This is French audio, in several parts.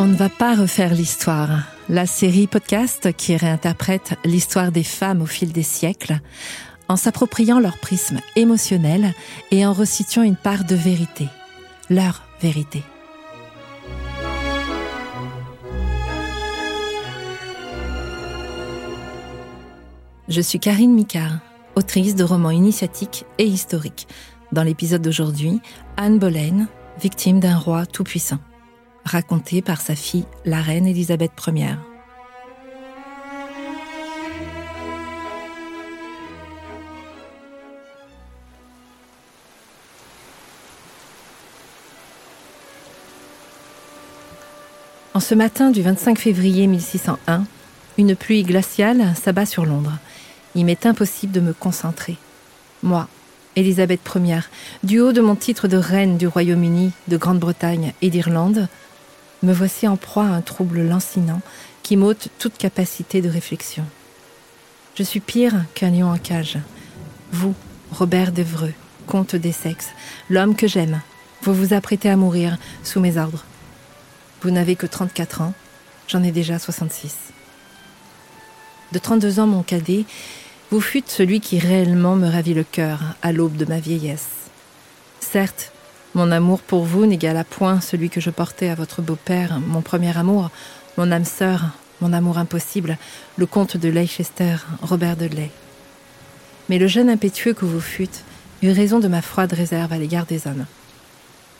On ne va pas refaire l'histoire. La série podcast qui réinterprète l'histoire des femmes au fil des siècles, en s'appropriant leur prisme émotionnel et en resituant une part de vérité, leur vérité. Je suis Karine Micard, autrice de romans initiatiques et historiques. Dans l'épisode d'aujourd'hui, Anne Boleyn, victime d'un roi tout-puissant raconté par sa fille, la reine Élisabeth Ier. En ce matin du 25 février 1601, une pluie glaciale s'abat sur Londres. Il m'est impossible de me concentrer. Moi, Élisabeth Ier, du haut de mon titre de reine du Royaume-Uni, de Grande-Bretagne et d'Irlande, me voici en proie à un trouble lancinant qui m'ôte toute capacité de réflexion. Je suis pire qu'un lion en cage. Vous, Robert d'Evreux, comte des sexes, l'homme que j'aime, vous vous apprêtez à mourir sous mes ordres. Vous n'avez que 34 ans, j'en ai déjà 66. De 32 ans, mon cadet, vous fûtes celui qui réellement me ravit le cœur à l'aube de ma vieillesse. Certes, mon amour pour vous n'égale à point celui que je portais à votre beau-père, mon premier amour, mon âme sœur, mon amour impossible, le comte de Leicester, Robert de Ley. Mais le jeune impétueux que vous fûtes eut raison de ma froide réserve à l'égard des hommes.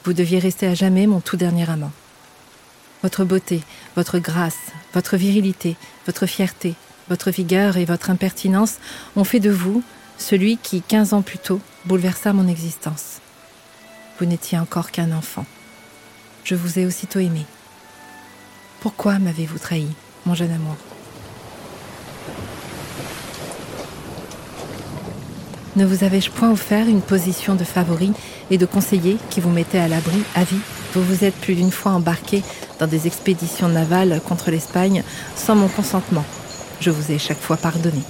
Vous deviez rester à jamais mon tout dernier amant. Votre beauté, votre grâce, votre virilité, votre fierté, votre vigueur et votre impertinence ont fait de vous celui qui, quinze ans plus tôt, bouleversa mon existence. Vous n'étiez encore qu'un enfant. Je vous ai aussitôt aimé. Pourquoi m'avez-vous trahi, mon jeune amour? Ne vous avais-je point offert une position de favori et de conseiller qui vous mettait à l'abri à vie? Vous vous êtes plus d'une fois embarqué dans des expéditions navales contre l'Espagne sans mon consentement. Je vous ai chaque fois pardonné.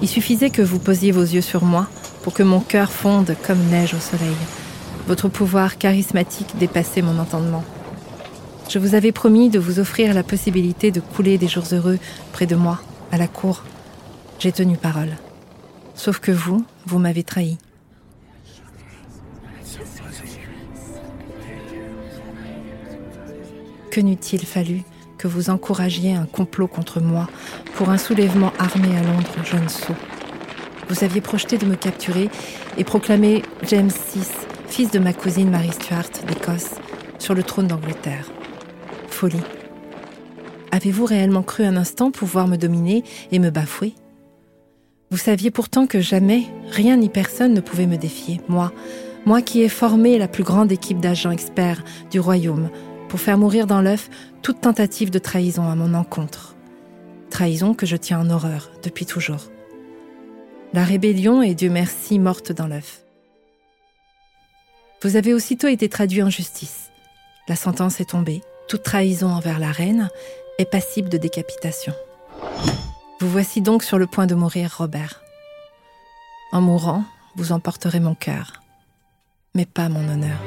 Il suffisait que vous posiez vos yeux sur moi pour que mon cœur fonde comme neige au soleil. Votre pouvoir charismatique dépassait mon entendement. Je vous avais promis de vous offrir la possibilité de couler des jours heureux près de moi, à la cour. J'ai tenu parole. Sauf que vous, vous m'avez trahi. Que n'eût-il fallu que vous encouragiez un complot contre moi pour un soulèvement armé à Londres, jeune sot Vous aviez projeté de me capturer et proclamer James VI fils de ma cousine Marie Stuart d'Écosse, sur le trône d'Angleterre. Folie. Avez-vous réellement cru un instant pouvoir me dominer et me bafouer? Vous saviez pourtant que jamais, rien ni personne ne pouvait me défier, moi, moi qui ai formé la plus grande équipe d'agents experts du royaume pour faire mourir dans l'œuf toute tentative de trahison à mon encontre. Trahison que je tiens en horreur depuis toujours. La rébellion est, Dieu merci, morte dans l'œuf. Vous avez aussitôt été traduit en justice. La sentence est tombée. Toute trahison envers la reine est passible de décapitation. Vous voici donc sur le point de mourir, Robert. En mourant, vous emporterez mon cœur, mais pas mon honneur.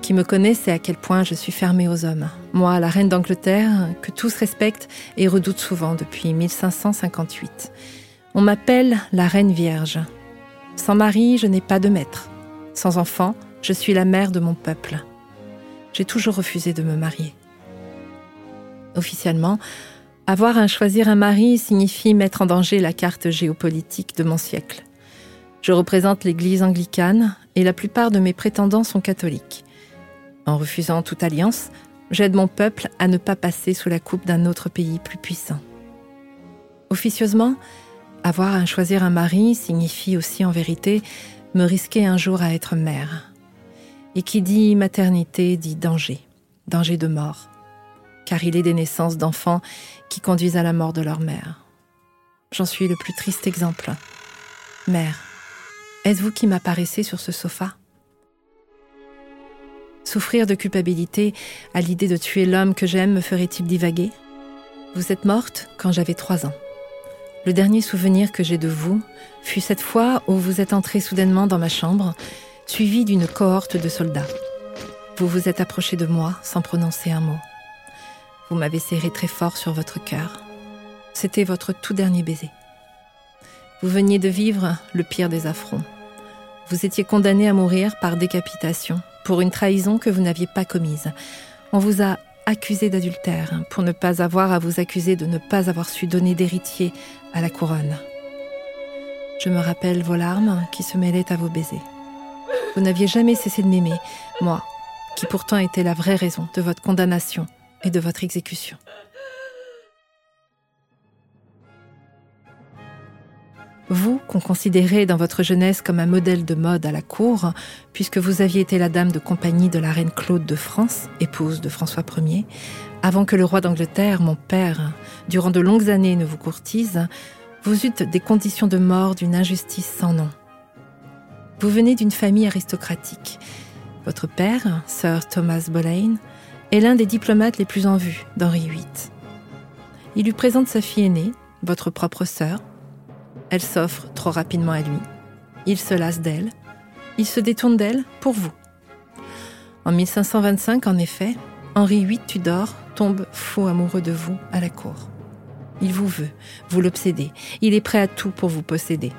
Qui me connaît sait à quel point je suis fermée aux hommes. Moi, la reine d'Angleterre, que tous respectent et redoutent souvent depuis 1558. On m'appelle la Reine Vierge. Sans mari, je n'ai pas de maître. Sans enfant, je suis la mère de mon peuple. J'ai toujours refusé de me marier. Officiellement, avoir à choisir un mari signifie mettre en danger la carte géopolitique de mon siècle. Je représente l'Église anglicane et la plupart de mes prétendants sont catholiques. En refusant toute alliance, j'aide mon peuple à ne pas passer sous la coupe d'un autre pays plus puissant. Officieusement, avoir à choisir un mari signifie aussi en vérité me risquer un jour à être mère. Et qui dit maternité dit danger, danger de mort, car il est des naissances d'enfants qui conduisent à la mort de leur mère. J'en suis le plus triste exemple. Mère, êtes-vous qui m'apparaissez sur ce sofa? Souffrir de culpabilité à l'idée de tuer l'homme que j'aime me ferait-il divaguer? Vous êtes morte quand j'avais trois ans. Le dernier souvenir que j'ai de vous fut cette fois où vous êtes entré soudainement dans ma chambre suivi d'une cohorte de soldats. Vous vous êtes approché de moi sans prononcer un mot. Vous m'avez serré très fort sur votre cœur. C'était votre tout dernier baiser. Vous veniez de vivre le pire des affronts. Vous étiez condamné à mourir par décapitation pour une trahison que vous n'aviez pas commise. On vous a accusé d'adultère pour ne pas avoir à vous accuser de ne pas avoir su donner d'héritier à la couronne. Je me rappelle vos larmes qui se mêlaient à vos baisers. Vous n'aviez jamais cessé de m'aimer, moi, qui pourtant était la vraie raison de votre condamnation et de votre exécution. Vous, qu'on considérait dans votre jeunesse comme un modèle de mode à la cour, puisque vous aviez été la dame de compagnie de la reine Claude de France, épouse de François Ier, avant que le roi d'Angleterre, mon père, durant de longues années ne vous courtise, vous eûtes des conditions de mort d'une injustice sans nom. Vous venez d'une famille aristocratique. Votre père, Sir Thomas Boleyn, est l'un des diplomates les plus en vue d'Henri VIII. Il lui présente sa fille aînée, votre propre sœur, elle s'offre trop rapidement à lui. Il se lasse d'elle. Il se détourne d'elle pour vous. En 1525, en effet, Henri VIII Tudor tombe fou amoureux de vous à la cour. Il vous veut, vous l'obsédez, il est prêt à tout pour vous posséder.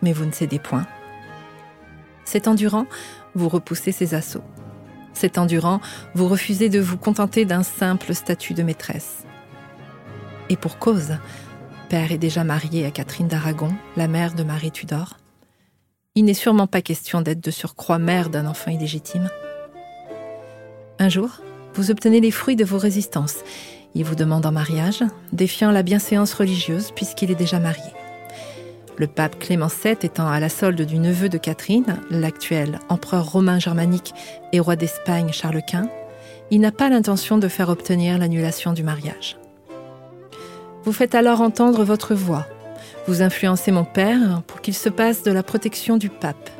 Mais vous ne cédez point. C'est endurant, vous repoussez ses assauts. C'est endurant, vous refusez de vous contenter d'un simple statut de maîtresse. Et pour cause, père est déjà marié à Catherine d'Aragon, la mère de Marie Tudor. Il n'est sûrement pas question d'être de surcroît mère d'un enfant illégitime. Un jour, vous obtenez les fruits de vos résistances. Il vous demande en mariage, défiant la bienséance religieuse puisqu'il est déjà marié. Le pape Clément VII étant à la solde du neveu de Catherine, l'actuel empereur romain germanique et roi d'Espagne Charles Quint, il n'a pas l'intention de faire obtenir l'annulation du mariage. Vous faites alors entendre votre voix. Vous influencez mon père pour qu'il se passe de la protection du pape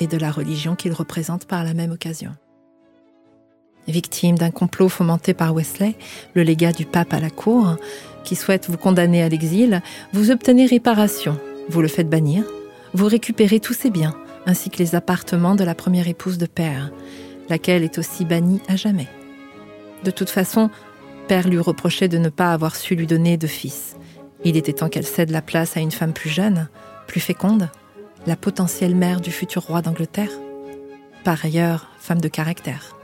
et de la religion qu'il représente par la même occasion. Victime d'un complot fomenté par Wesley, le légat du pape à la cour, qui souhaite vous condamner à l'exil, vous obtenez réparation, vous le faites bannir, vous récupérez tous ses biens, ainsi que les appartements de la première épouse de père, laquelle est aussi bannie à jamais. De toute façon, père lui reprochait de ne pas avoir su lui donner de fils. Il était temps qu'elle cède la place à une femme plus jeune, plus féconde, la potentielle mère du futur roi d'Angleterre. Par ailleurs, femme de caractère.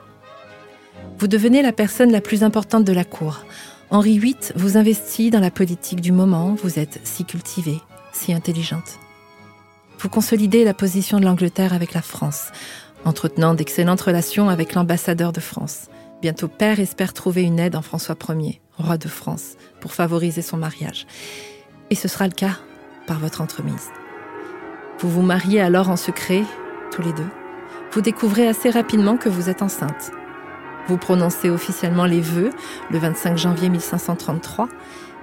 Vous devenez la personne la plus importante de la cour. Henri VIII vous investit dans la politique du moment, vous êtes si cultivée, si intelligente. Vous consolidez la position de l'Angleterre avec la France, entretenant d'excellentes relations avec l'ambassadeur de France. Bientôt père espère trouver une aide en François Ier, roi de France, pour favoriser son mariage. Et ce sera le cas par votre entremise. Vous vous mariez alors en secret, tous les deux. Vous découvrez assez rapidement que vous êtes enceinte. Vous prononcez officiellement les vœux le 25 janvier 1533,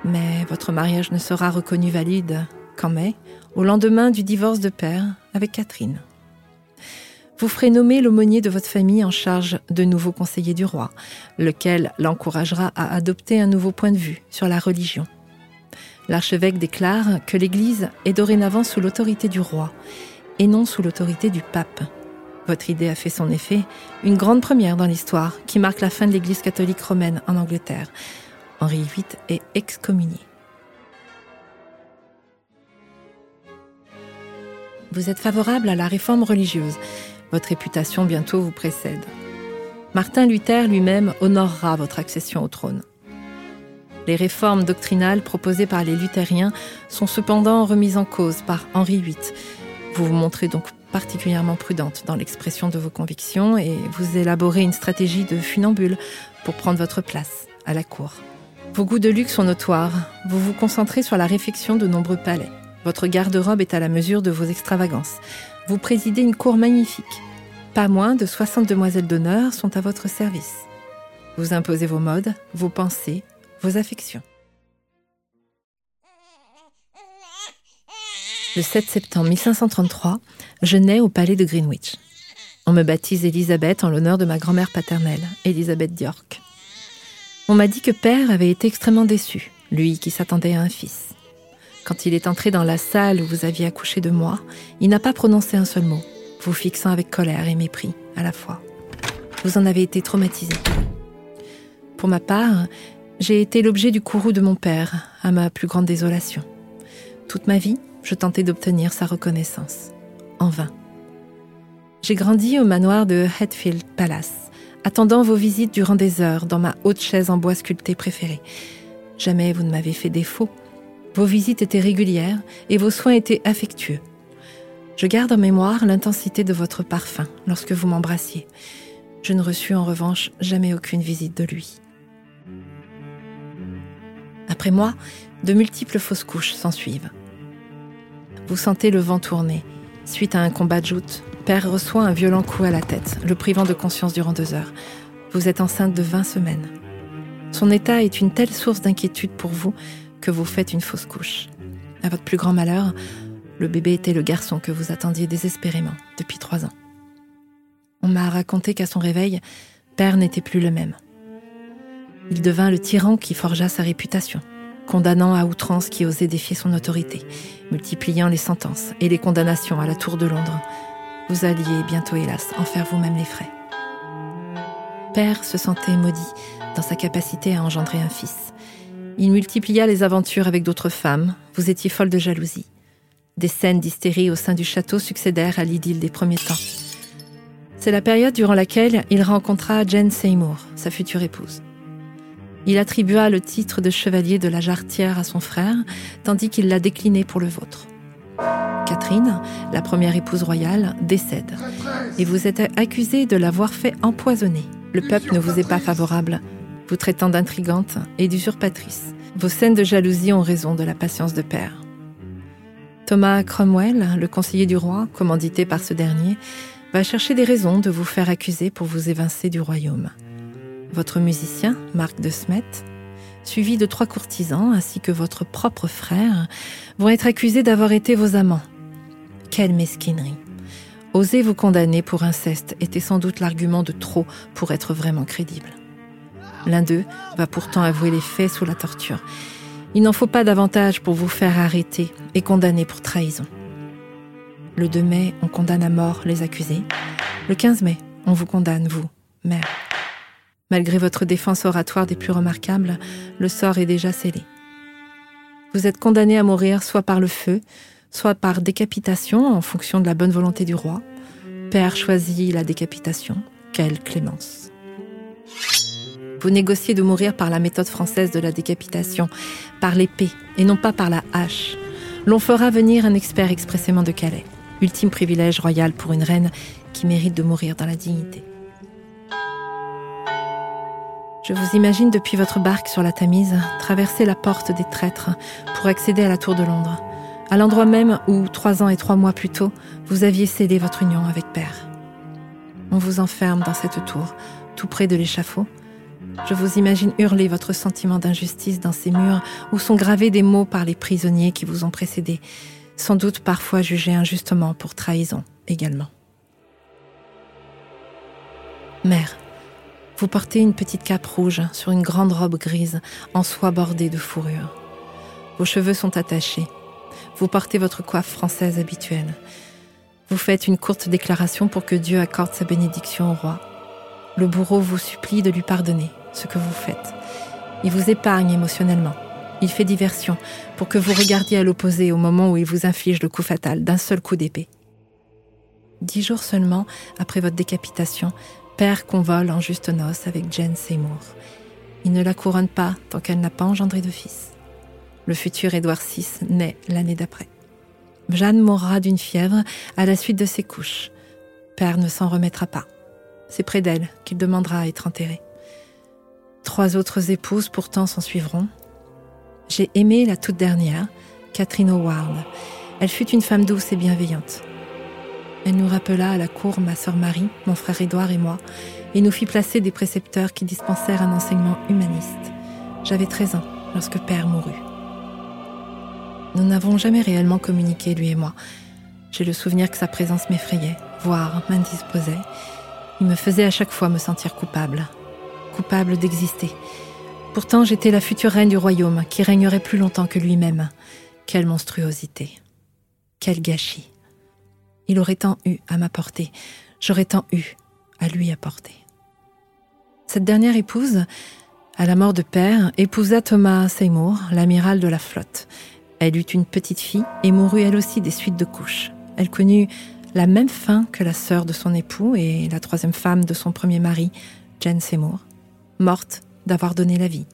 mais votre mariage ne sera reconnu valide qu'en mai, au lendemain du divorce de père avec Catherine. Vous ferez nommer l'aumônier de votre famille en charge de nouveaux conseillers du roi, lequel l'encouragera à adopter un nouveau point de vue sur la religion. L'archevêque déclare que l'Église est dorénavant sous l'autorité du roi et non sous l'autorité du pape. Votre idée a fait son effet, une grande première dans l'histoire qui marque la fin de l'Église catholique romaine en Angleterre. Henri VIII est excommunié. Vous êtes favorable à la réforme religieuse, votre réputation bientôt vous précède. Martin Luther lui-même honorera votre accession au trône. Les réformes doctrinales proposées par les luthériens sont cependant remises en cause par Henri VIII. Vous vous montrez donc particulièrement prudente dans l'expression de vos convictions et vous élaborez une stratégie de funambule pour prendre votre place à la cour. Vos goûts de luxe sont notoires. Vous vous concentrez sur la réfection de nombreux palais. Votre garde-robe est à la mesure de vos extravagances vous présidez une cour magnifique. Pas moins de 60 demoiselles d'honneur sont à votre service. Vous imposez vos modes, vos pensées, vos affections. Le 7 septembre 1533, je nais au palais de Greenwich. On me baptise Elisabeth en l'honneur de ma grand-mère paternelle, Elisabeth d'York. On m'a dit que père avait été extrêmement déçu, lui qui s'attendait à un fils. Quand il est entré dans la salle où vous aviez accouché de moi, il n'a pas prononcé un seul mot. vous fixant avec colère et mépris à la fois. Vous en avez été traumatisé. Pour ma part, j'ai été l'objet du courroux de mon père, à ma plus grande désolation. Toute ma vie, je tentais d'obtenir sa reconnaissance. En vain. J'ai grandi au manoir de Hatfield Palace, attendant vos visites durant des heures dans ma haute chaise en bois sculpté préférée. Jamais vous ne m'avez fait défaut. Vos visites étaient régulières et vos soins étaient affectueux. Je garde en mémoire l'intensité de votre parfum lorsque vous m'embrassiez. Je ne reçus en revanche jamais aucune visite de lui. Après moi, de multiples fausses couches s'ensuivent. Vous sentez le vent tourner. Suite à un combat de joute, Père reçoit un violent coup à la tête, le privant de conscience durant deux heures. Vous êtes enceinte de 20 semaines. Son état est une telle source d'inquiétude pour vous que vous faites une fausse couche. À votre plus grand malheur, le bébé était le garçon que vous attendiez désespérément depuis trois ans. On m'a raconté qu'à son réveil, Père n'était plus le même. Il devint le tyran qui forgea sa réputation, condamnant à outrance qui osait défier son autorité, multipliant les sentences et les condamnations à la Tour de Londres. Vous alliez bientôt, hélas, en faire vous-même les frais. Père se sentait maudit dans sa capacité à engendrer un fils. Il multiplia les aventures avec d'autres femmes, vous étiez folle de jalousie. Des scènes d'hystérie au sein du château succédèrent à l'idylle des premiers temps. C'est la période durant laquelle il rencontra Jane Seymour, sa future épouse. Il attribua le titre de chevalier de la Jarretière à son frère, tandis qu'il l'a décliné pour le vôtre. Catherine, la première épouse royale, décède. Et vous êtes accusé de l'avoir fait empoisonner. Le peuple ne vous est pas favorable, vous traitant d'intrigante et d'usurpatrice. Vos scènes de jalousie ont raison de la patience de père. Thomas Cromwell, le conseiller du roi, commandité par ce dernier, va chercher des raisons de vous faire accuser pour vous évincer du royaume votre musicien, Marc de Smet, suivi de trois courtisans ainsi que votre propre frère, vont être accusés d'avoir été vos amants. Quelle mesquinerie. Oser vous condamner pour inceste était sans doute l'argument de trop pour être vraiment crédible. L'un d'eux va pourtant avouer les faits sous la torture. Il n'en faut pas davantage pour vous faire arrêter et condamner pour trahison. Le 2 mai, on condamne à mort les accusés. Le 15 mai, on vous condamne, vous, mère. Malgré votre défense oratoire des plus remarquables, le sort est déjà scellé. Vous êtes condamné à mourir soit par le feu, soit par décapitation en fonction de la bonne volonté du roi. Père choisit la décapitation. Quelle clémence. Vous négociez de mourir par la méthode française de la décapitation, par l'épée et non pas par la hache. L'on fera venir un expert expressément de Calais. Ultime privilège royal pour une reine qui mérite de mourir dans la dignité. Je vous imagine depuis votre barque sur la Tamise traverser la porte des traîtres pour accéder à la Tour de Londres, à l'endroit même où, trois ans et trois mois plus tôt, vous aviez scellé votre union avec Père. On vous enferme dans cette tour, tout près de l'échafaud. Je vous imagine hurler votre sentiment d'injustice dans ces murs où sont gravés des mots par les prisonniers qui vous ont précédé, sans doute parfois jugés injustement pour trahison également. Mère, vous portez une petite cape rouge sur une grande robe grise en soie bordée de fourrure. Vos cheveux sont attachés. Vous portez votre coiffe française habituelle. Vous faites une courte déclaration pour que Dieu accorde sa bénédiction au roi. Le bourreau vous supplie de lui pardonner ce que vous faites. Il vous épargne émotionnellement. Il fait diversion pour que vous regardiez à l'opposé au moment où il vous inflige le coup fatal d'un seul coup d'épée. Dix jours seulement après votre décapitation, père convole en juste noces avec Jane Seymour. Il ne la couronne pas tant qu'elle n'a pas engendré de fils. Le futur Édouard VI naît l'année d'après. Jeanne mourra d'une fièvre à la suite de ses couches. Père ne s'en remettra pas. C'est près d'elle qu'il demandera à être enterré. Trois autres épouses pourtant s'en suivront. J'ai aimé la toute dernière, Catherine Howard. Elle fut une femme douce et bienveillante. Elle nous rappela à la cour ma sœur Marie, mon frère Édouard et moi, et nous fit placer des précepteurs qui dispensèrent un enseignement humaniste. J'avais 13 ans lorsque père mourut. Nous n'avons jamais réellement communiqué, lui et moi. J'ai le souvenir que sa présence m'effrayait, voire m'indisposait. Il me faisait à chaque fois me sentir coupable, coupable d'exister. Pourtant, j'étais la future reine du royaume qui régnerait plus longtemps que lui-même. Quelle monstruosité. Quel gâchis. Il aurait tant eu à m'apporter, j'aurais tant eu à lui apporter. Cette dernière épouse, à la mort de père, épousa Thomas Seymour, l'amiral de la flotte. Elle eut une petite fille et mourut elle aussi des suites de couches. Elle connut la même fin que la sœur de son époux et la troisième femme de son premier mari, Jane Seymour, morte d'avoir donné la vie.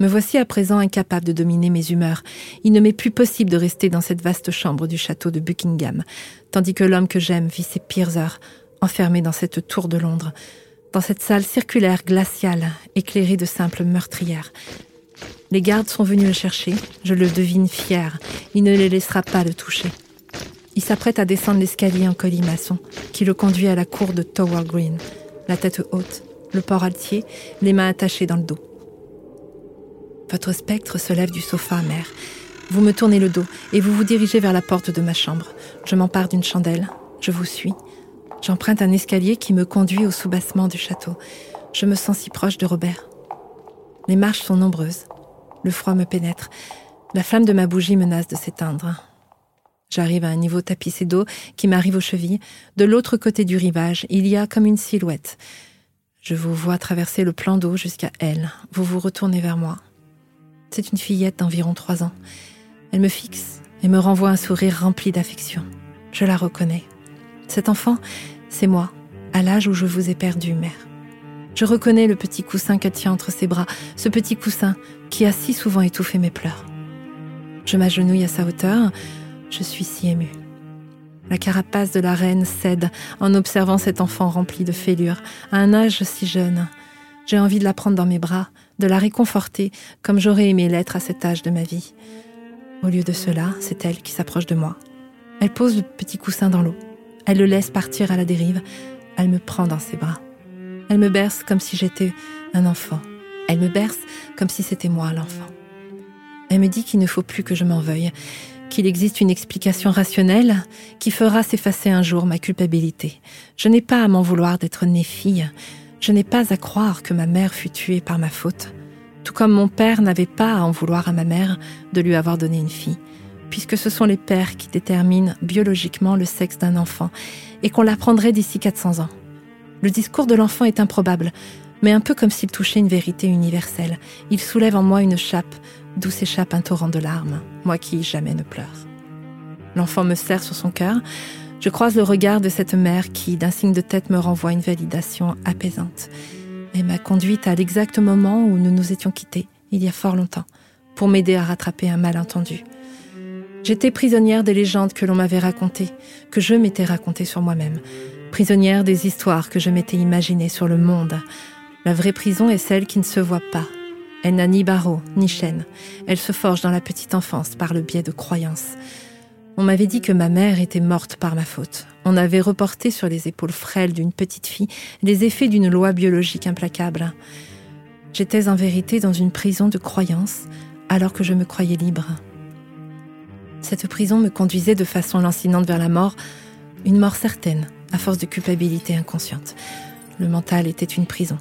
Me voici à présent incapable de dominer mes humeurs. Il ne m'est plus possible de rester dans cette vaste chambre du château de Buckingham, tandis que l'homme que j'aime vit ses pires heures, enfermé dans cette tour de Londres, dans cette salle circulaire glaciale, éclairée de simples meurtrières. Les gardes sont venus le chercher, je le devine fier, il ne les laissera pas le toucher. Il s'apprête à descendre l'escalier en colimaçon, qui le conduit à la cour de Tower Green, la tête haute, le port altier, les mains attachées dans le dos. Votre spectre se lève du sofa, mère. Vous me tournez le dos et vous vous dirigez vers la porte de ma chambre. Je m'empare d'une chandelle. Je vous suis. J'emprunte un escalier qui me conduit au soubassement du château. Je me sens si proche de Robert. Les marches sont nombreuses. Le froid me pénètre. La flamme de ma bougie menace de s'éteindre. J'arrive à un niveau tapissé d'eau qui m'arrive aux chevilles. De l'autre côté du rivage, il y a comme une silhouette. Je vous vois traverser le plan d'eau jusqu'à elle. Vous vous retournez vers moi. C'est une fillette d'environ trois ans. Elle me fixe et me renvoie un sourire rempli d'affection. Je la reconnais. Cet enfant, c'est moi, à l'âge où je vous ai perdu, mère. Je reconnais le petit coussin qu'elle tient entre ses bras, ce petit coussin qui a si souvent étouffé mes pleurs. Je m'agenouille à sa hauteur, je suis si émue. La carapace de la reine cède en observant cet enfant rempli de fêlures, à un âge si jeune. J'ai envie de la prendre dans mes bras, de la réconforter comme j'aurais aimé l'être à cet âge de ma vie. Au lieu de cela, c'est elle qui s'approche de moi. Elle pose le petit coussin dans l'eau. Elle le laisse partir à la dérive. Elle me prend dans ses bras. Elle me berce comme si j'étais un enfant. Elle me berce comme si c'était moi l'enfant. Elle me dit qu'il ne faut plus que je m'en veuille, qu'il existe une explication rationnelle qui fera s'effacer un jour ma culpabilité. Je n'ai pas à m'en vouloir d'être née fille. Je n'ai pas à croire que ma mère fut tuée par ma faute, tout comme mon père n'avait pas à en vouloir à ma mère de lui avoir donné une fille, puisque ce sont les pères qui déterminent biologiquement le sexe d'un enfant, et qu'on l'apprendrait d'ici 400 ans. Le discours de l'enfant est improbable, mais un peu comme s'il touchait une vérité universelle. Il soulève en moi une chape, d'où s'échappe un torrent de larmes, moi qui jamais ne pleure. L'enfant me serre sur son cœur, je croise le regard de cette mère qui, d'un signe de tête, me renvoie une validation apaisante et m'a conduite à l'exact moment où nous nous étions quittés, il y a fort longtemps, pour m'aider à rattraper un malentendu. J'étais prisonnière des légendes que l'on m'avait racontées, que je m'étais racontées sur moi-même, prisonnière des histoires que je m'étais imaginées sur le monde. La vraie prison est celle qui ne se voit pas. Elle n'a ni barreaux, ni chaînes. Elle se forge dans la petite enfance par le biais de croyances. On m'avait dit que ma mère était morte par ma faute. On avait reporté sur les épaules frêles d'une petite fille les effets d'une loi biologique implacable. J'étais en vérité dans une prison de croyances alors que je me croyais libre. Cette prison me conduisait de façon lancinante vers la mort, une mort certaine, à force de culpabilité inconsciente. Le mental était une prison.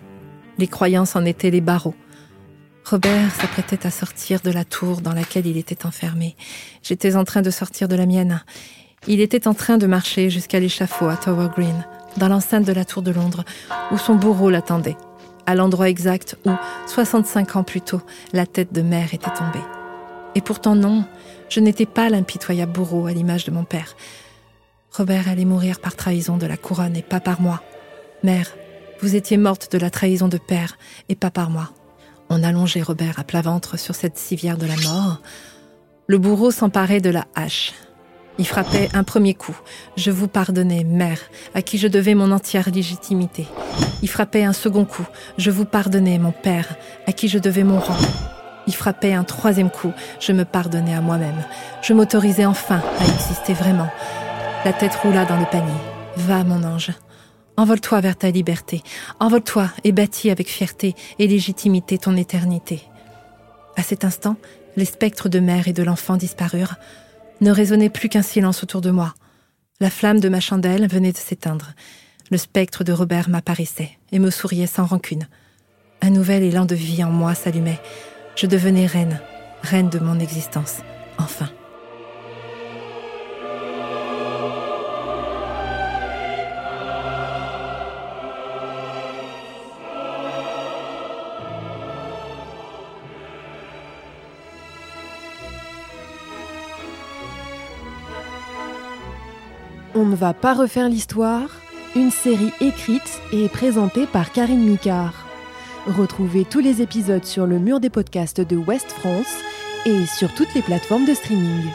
Les croyances en étaient les barreaux. Robert s'apprêtait à sortir de la tour dans laquelle il était enfermé. J'étais en train de sortir de la mienne. Il était en train de marcher jusqu'à l'échafaud à Tower Green, dans l'enceinte de la tour de Londres, où son bourreau l'attendait, à l'endroit exact où, 65 ans plus tôt, la tête de mère était tombée. Et pourtant non, je n'étais pas l'impitoyable bourreau à l'image de mon père. Robert allait mourir par trahison de la couronne et pas par moi. Mère, vous étiez morte de la trahison de père et pas par moi. On allongeait Robert à plat ventre sur cette civière de la mort. Le bourreau s'emparait de la hache. Il frappait un premier coup. Je vous pardonnais, mère, à qui je devais mon entière légitimité. Il frappait un second coup. Je vous pardonnais, mon père, à qui je devais mon rang. Il frappait un troisième coup. Je me pardonnais à moi-même. Je m'autorisais enfin à exister vraiment. La tête roula dans le panier. Va, mon ange. Envole-toi vers ta liberté. Envole-toi et bâtis avec fierté et légitimité ton éternité. À cet instant, les spectres de mère et de l'enfant disparurent. Ne résonnait plus qu'un silence autour de moi. La flamme de ma chandelle venait de s'éteindre. Le spectre de Robert m'apparaissait et me souriait sans rancune. Un nouvel élan de vie en moi s'allumait. Je devenais reine, reine de mon existence, enfin. On ne va pas refaire l'histoire, une série écrite et présentée par Karine Micard. Retrouvez tous les épisodes sur le mur des podcasts de West France et sur toutes les plateformes de streaming.